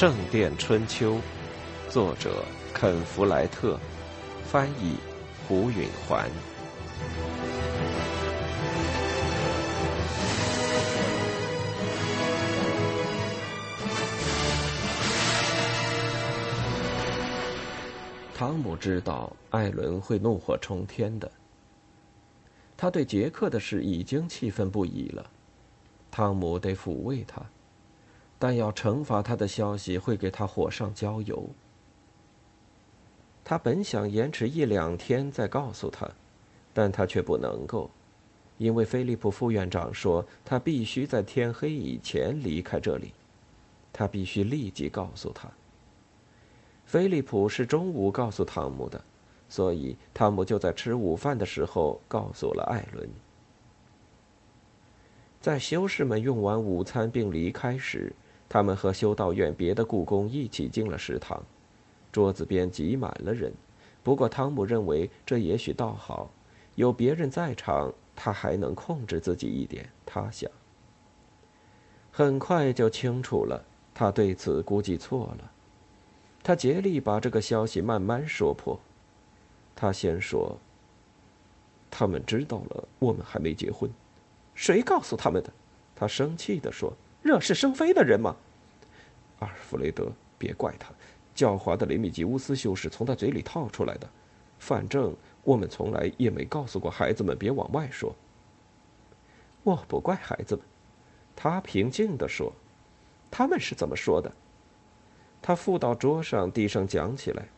圣殿春秋》，作者肯·弗莱特，翻译胡允环。汤姆知道艾伦会怒火冲天的。他对杰克的事已经气愤不已了，汤姆得抚慰他，但要惩罚他的消息会给他火上浇油。他本想延迟一两天再告诉他，但他却不能够，因为菲利普副院长说他必须在天黑以前离开这里，他必须立即告诉他。菲利普是中午告诉汤姆的，所以汤姆就在吃午饭的时候告诉了艾伦。在修士们用完午餐并离开时，他们和修道院别的雇工一起进了食堂，桌子边挤满了人。不过汤姆认为这也许倒好，有别人在场，他还能控制自己一点。他想，很快就清楚了，他对此估计错了。他竭力把这个消息慢慢说破。他先说：“他们知道了，我们还没结婚。谁告诉他们的？”他生气地说：“惹是生非的人吗？”阿尔弗雷德，别怪他，狡猾的雷米吉乌斯修士从他嘴里套出来的。反正我们从来也没告诉过孩子们别往外说。我不怪孩子们，他平静地说：“他们是怎么说的？”他附到桌上，低声讲起来。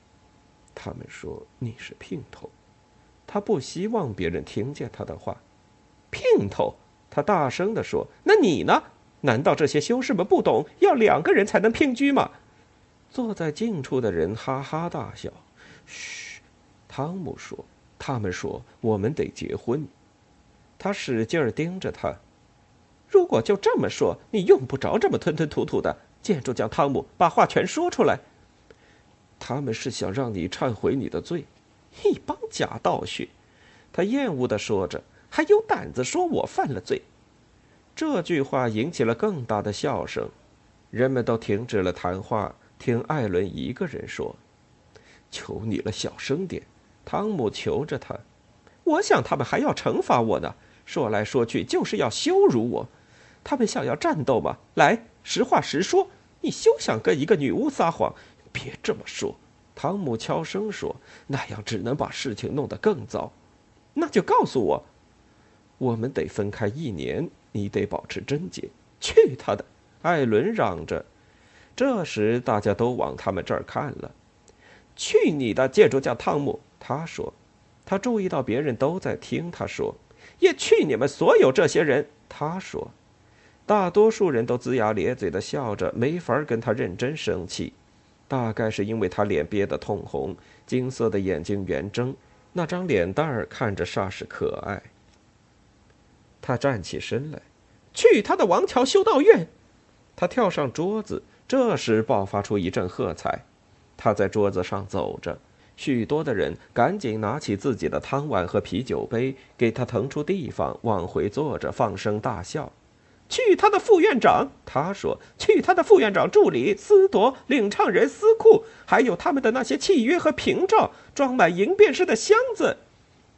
他们说你是姘头。他不希望别人听见他的话。姘头，他大声地说：“那你呢？难道这些修士们不懂要两个人才能平居吗？”坐在近处的人哈哈大笑。嘘，汤姆说：“他们说我们得结婚。”他使劲盯着他。如果就这么说，你用不着这么吞吞吐吐的。建筑匠汤姆把话全说出来。他们是想让你忏悔你的罪，一帮假道学。他厌恶的说着，还有胆子说我犯了罪。这句话引起了更大的笑声，人们都停止了谈话，听艾伦一个人说：“求你了，小声点。”汤姆求着他。我想他们还要惩罚我呢。说来说去就是要羞辱我。他们想要战斗吗？来。实话实说，你休想跟一个女巫撒谎！别这么说，汤姆悄声说，那样只能把事情弄得更糟。那就告诉我，我们得分开一年，你得保持贞洁。去他的！艾伦嚷着。这时大家都往他们这儿看了。去你的，建筑匠汤姆！他说。他注意到别人都在听他说。也去你们所有这些人！他说。大多数人都龇牙咧嘴的笑着，没法跟他认真生气。大概是因为他脸憋得通红，金色的眼睛圆睁，那张脸蛋儿看着煞是可爱。他站起身来，去他的王桥修道院！他跳上桌子，这时爆发出一阵喝彩。他在桌子上走着，许多的人赶紧拿起自己的汤碗和啤酒杯，给他腾出地方，往回坐着，放声大笑。去他的副院长，他说：“去他的副院长助理斯铎、领唱人斯库，还有他们的那些契约和凭证，装满银便士的箱子。”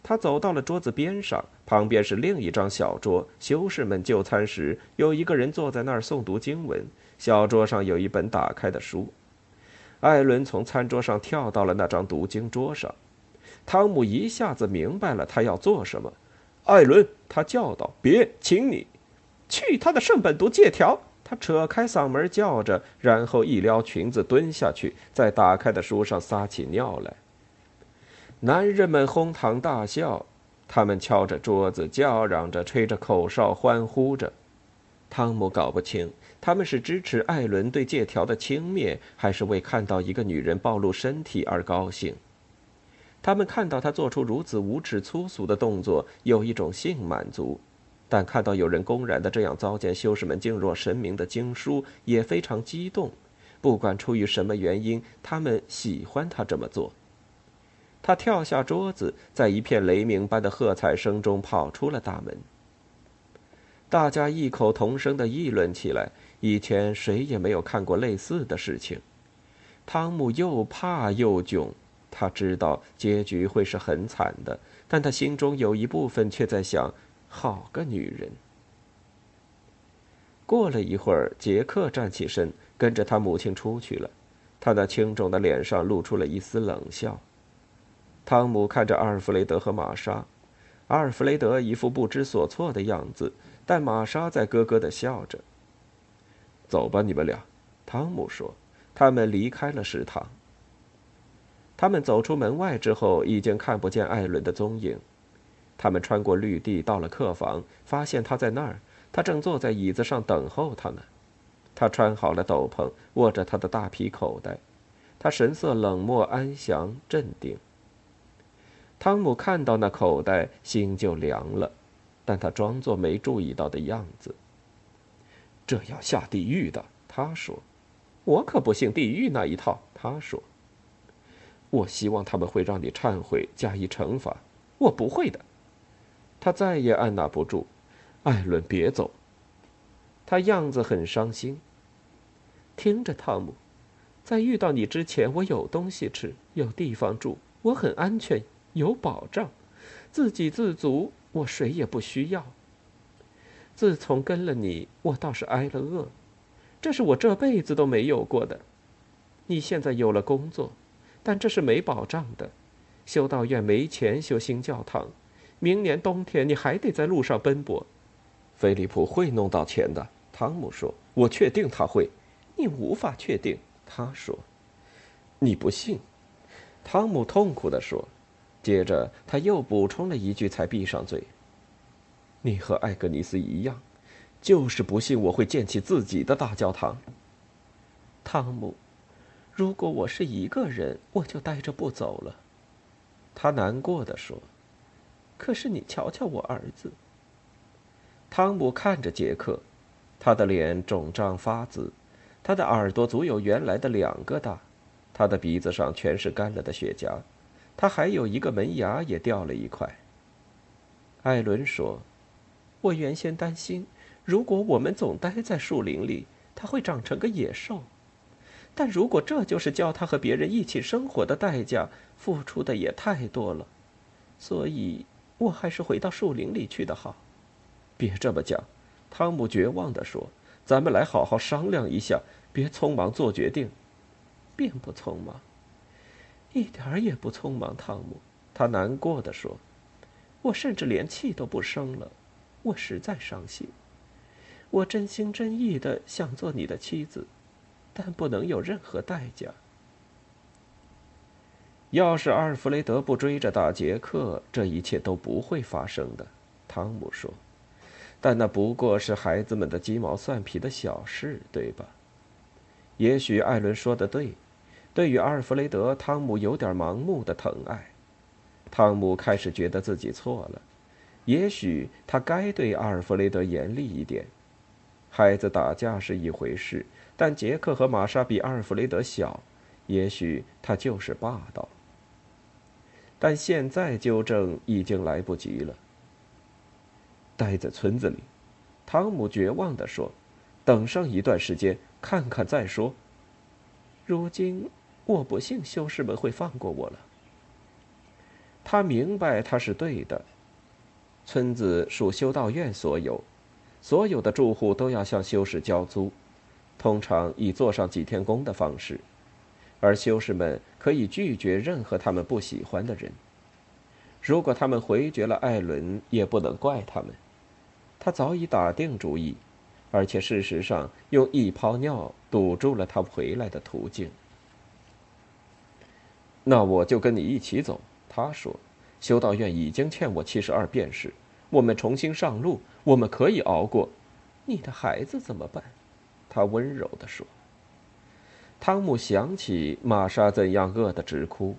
他走到了桌子边上，旁边是另一张小桌。修士们就餐时，有一个人坐在那儿诵读经文。小桌上有一本打开的书。艾伦从餐桌上跳到了那张读经桌上。汤姆一下子明白了他要做什么。艾伦，他叫道：“别，请你。”去他的圣本读借条！他扯开嗓门叫着，然后一撩裙子蹲下去，在打开的书上撒起尿来。男人们哄堂大笑，他们敲着桌子，叫嚷着，吹着口哨，欢呼着。汤姆搞不清，他们是支持艾伦对借条的轻蔑，还是为看到一个女人暴露身体而高兴。他们看到他做出如此无耻粗俗的动作，有一种性满足。但看到有人公然的这样糟践修士们敬若神明的经书，也非常激动。不管出于什么原因，他们喜欢他这么做。他跳下桌子，在一片雷鸣般的喝彩声中跑出了大门。大家异口同声地议论起来。以前谁也没有看过类似的事情。汤姆又怕又窘，他知道结局会是很惨的，但他心中有一部分却在想：好个女人！过了一会儿，杰克站起身，跟着他母亲出去了。他那青肿的脸上露出了一丝冷笑。汤姆看着阿尔弗雷德和玛莎，阿尔弗雷德一副不知所措的样子，但玛莎在咯咯的笑着。走吧，你们俩，汤姆说。他们离开了食堂。他们走出门外之后，已经看不见艾伦的踪影。他们穿过绿地，到了客房，发现他在那儿。他正坐在椅子上等候他呢。他穿好了斗篷，握着他的大皮口袋。他神色冷漠、安详、镇定。汤姆看到那口袋，心就凉了，但他装作没注意到的样子。这要下地狱的，他说：“我可不信地狱那一套。”他说：“我希望他们会让你忏悔，加以惩罚。”我不会的。他再也按捺不住。艾伦，别走。他样子很伤心。听着，汤姆，在遇到你之前，我有东西吃，有地方住，我很安全，有保障，自给自足，我谁也不需要。自从跟了你，我倒是挨了饿，这是我这辈子都没有过的。你现在有了工作，但这是没保障的。修道院没钱修新教堂，明年冬天你还得在路上奔波。菲利普会弄到钱的，汤姆说：“我确定他会。”你无法确定，他说：“你不信。”汤姆痛苦地说。接着他又补充了一句，才闭上嘴：“你和艾格尼斯一样，就是不信我会建起自己的大教堂。”汤姆，如果我是一个人，我就待着不走了。”他难过的说。“可是你瞧瞧我儿子。”汤姆看着杰克，他的脸肿胀发紫，他的耳朵足有原来的两个大，他的鼻子上全是干了的血痂，他还有一个门牙也掉了一块。艾伦说：“我原先担心，如果我们总待在树林里，他会长成个野兽。但如果这就是教他和别人一起生活的代价，付出的也太多了，所以我还是回到树林里去的好。”别这么讲，汤姆绝望地说：“咱们来好好商量一下，别匆忙做决定。”并不匆忙，一点儿也不匆忙。汤姆，他难过的说：“我甚至连气都不生了，我实在伤心。我真心真意的想做你的妻子，但不能有任何代价。要是阿尔弗雷德不追着打杰克，这一切都不会发生的。”汤姆说。但那不过是孩子们的鸡毛蒜皮的小事，对吧？也许艾伦说的对，对于阿尔弗雷德，汤姆有点盲目的疼爱。汤姆开始觉得自己错了，也许他该对阿尔弗雷德严厉一点。孩子打架是一回事，但杰克和玛莎比阿尔弗雷德小，也许他就是霸道。但现在纠正已经来不及了。待在村子里，汤姆绝望地说：“等上一段时间，看看再说。如今，我不信修士们会放过我了。”他明白他是对的。村子属修道院所有，所有的住户都要向修士交租，通常以做上几天工的方式，而修士们可以拒绝任何他们不喜欢的人。如果他们回绝了艾伦，也不能怪他们。他早已打定主意，而且事实上用一泡尿堵住了他回来的途径。那我就跟你一起走，他说。修道院已经欠我七十二便士，我们重新上路，我们可以熬过。你的孩子怎么办？他温柔地说。汤姆想起玛莎怎样饿得直哭，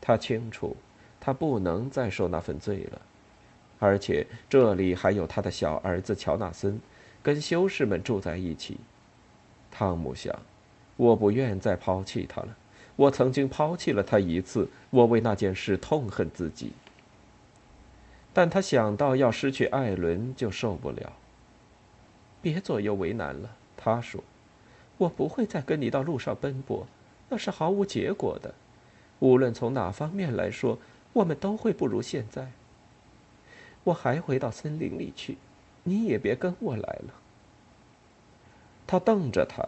他清楚，他不能再受那份罪了。而且这里还有他的小儿子乔纳森，跟修士们住在一起。汤姆想，我不愿再抛弃他了。我曾经抛弃了他一次，我为那件事痛恨自己。但他想到要失去艾伦，就受不了。别左右为难了。”他说：“我不会再跟你到路上奔波，那是毫无结果的。无论从哪方面来说，我们都会不如现在。我还回到森林里去，你也别跟我来了。”他瞪着他，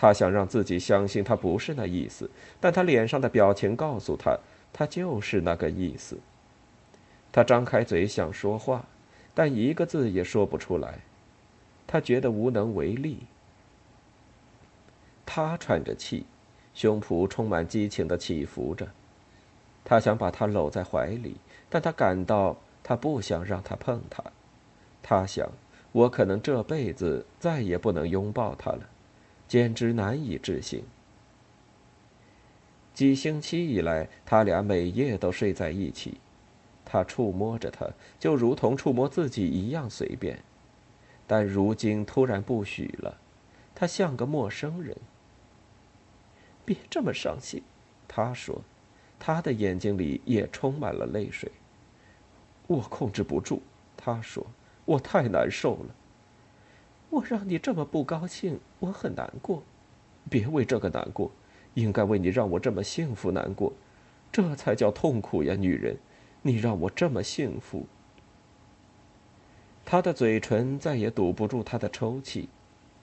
他想让自己相信他不是那意思，但他脸上的表情告诉他，他就是那个意思。他张开嘴想说话，但一个字也说不出来，他觉得无能为力。他喘着气，胸脯充满激情的起伏着。他想把她搂在怀里，但他感到他不想让她碰他。他想。我可能这辈子再也不能拥抱她了，简直难以置信。几星期以来，他俩每夜都睡在一起，他触摸着她，就如同触摸自己一样随便。但如今突然不许了，他像个陌生人。别这么伤心，他说，他的眼睛里也充满了泪水。我控制不住，他说。我太难受了。我让你这么不高兴，我很难过。别为这个难过，应该为你让我这么幸福难过。这才叫痛苦呀，女人！你让我这么幸福。他的嘴唇再也堵不住他的抽泣，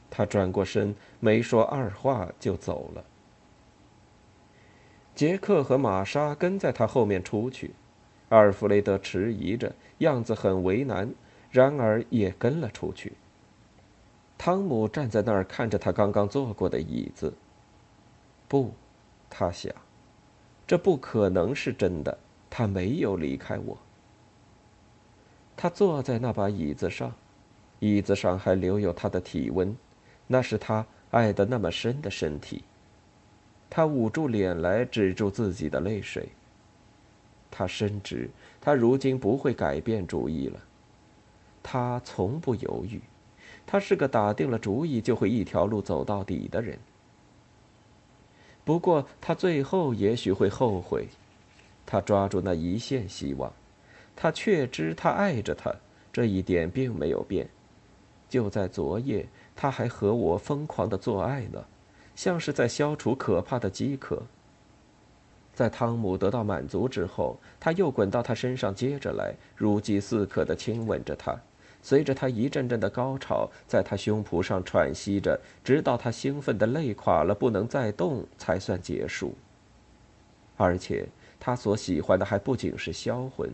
他转过身，没说二话就走了。杰克和玛莎跟在他后面出去，阿尔弗雷德迟疑着，样子很为难。然而也跟了出去。汤姆站在那儿看着他刚刚坐过的椅子。不，他想，这不可能是真的。他没有离开我。他坐在那把椅子上，椅子上还留有他的体温，那是他爱得那么深的身体。他捂住脸来止住自己的泪水。他深知，他如今不会改变主意了。他从不犹豫，他是个打定了主意就会一条路走到底的人。不过他最后也许会后悔。他抓住那一线希望，他确知他爱着他，这一点并没有变。就在昨夜，他还和我疯狂的做爱呢，像是在消除可怕的饥渴。在汤姆得到满足之后，他又滚到他身上接着来，如饥似渴的亲吻着他。随着他一阵阵的高潮，在他胸脯上喘息着，直到他兴奋的累垮了，不能再动，才算结束。而且他所喜欢的还不仅是销魂，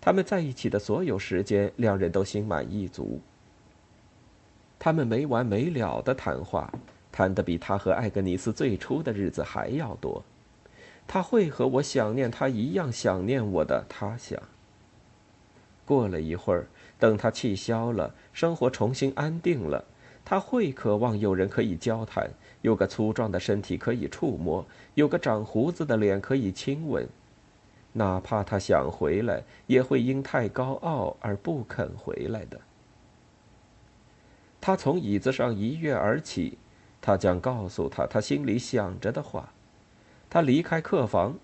他们在一起的所有时间，两人都心满意足。他们没完没了的谈话，谈得比他和艾格尼斯最初的日子还要多。他会和我想念他一样想念我的，他想。过了一会儿。等他气消了，生活重新安定了，他会渴望有人可以交谈，有个粗壮的身体可以触摸，有个长胡子的脸可以亲吻，哪怕他想回来，也会因太高傲而不肯回来的。他从椅子上一跃而起，他将告诉他他心里想着的话。他离开客房，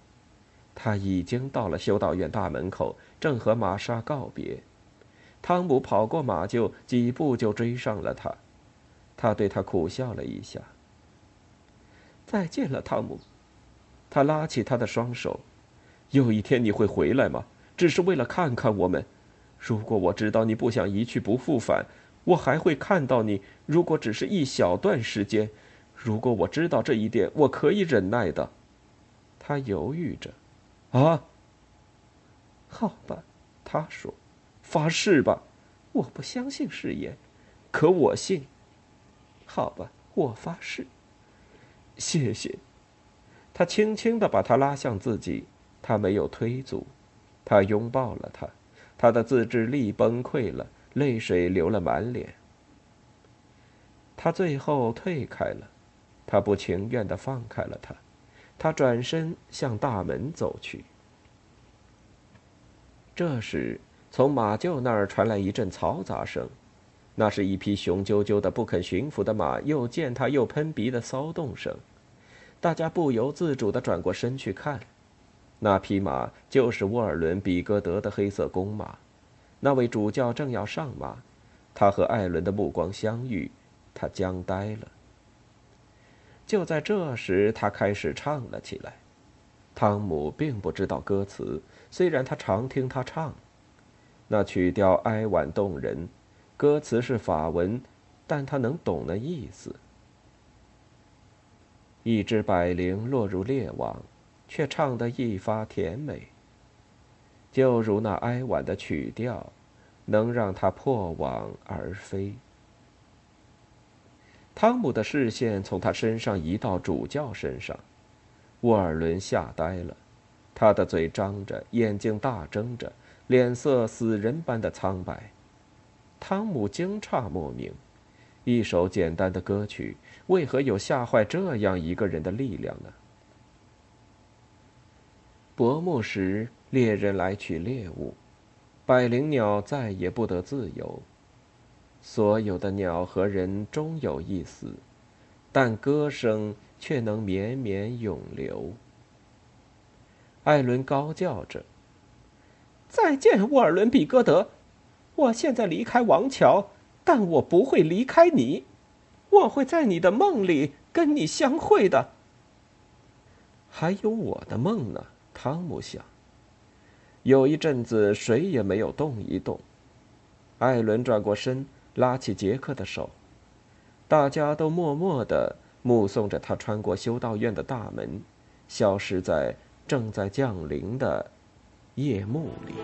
他已经到了修道院大门口，正和玛莎告别。汤姆跑过马厩，几步就追上了他。他对他苦笑了一下。再见了，汤姆。他拉起他的双手。有一天你会回来吗？只是为了看看我们。如果我知道你不想一去不复返，我还会看到你。如果只是一小段时间，如果我知道这一点，我可以忍耐的。他犹豫着。啊。好吧，他说。发誓吧，我不相信誓言，可我信。好吧，我发誓。谢谢。他轻轻地把她拉向自己，他没有推阻，他拥抱了她，他的自制力崩溃了，泪水流了满脸。他最后退开了，他不情愿地放开了她，他转身向大门走去。这时。从马厩那儿传来一阵嘈杂声，那是一匹雄赳赳的不肯驯服的马又践踏又喷鼻的骚动声。大家不由自主地转过身去看，那匹马就是沃尔伦·比戈德的黑色公马。那位主教正要上马，他和艾伦的目光相遇，他僵呆了。就在这时，他开始唱了起来。汤姆并不知道歌词，虽然他常听他唱。那曲调哀婉动人，歌词是法文，但他能懂那意思。一只百灵落入猎网，却唱得一发甜美。就如那哀婉的曲调。能让他破网而飞。汤姆的视线从他身上移到主教身上，沃尔伦吓呆了，他的嘴张着，眼睛大睁着，脸色死人般的苍白。汤姆惊诧莫名，一首简单的歌曲为何有吓坏这样一个人的力量呢？薄暮时，猎人来取猎物。百灵鸟再也不得自由。所有的鸟和人终有一死，但歌声却能绵绵永流。艾伦高叫着：“再见，沃尔伦·比戈德！我现在离开王桥，但我不会离开你。我会在你的梦里跟你相会的。还有我的梦呢。”汤姆想。有一阵子，谁也没有动一动。艾伦转过身，拉起杰克的手，大家都默默的目送着他穿过修道院的大门，消失在正在降临的夜幕里。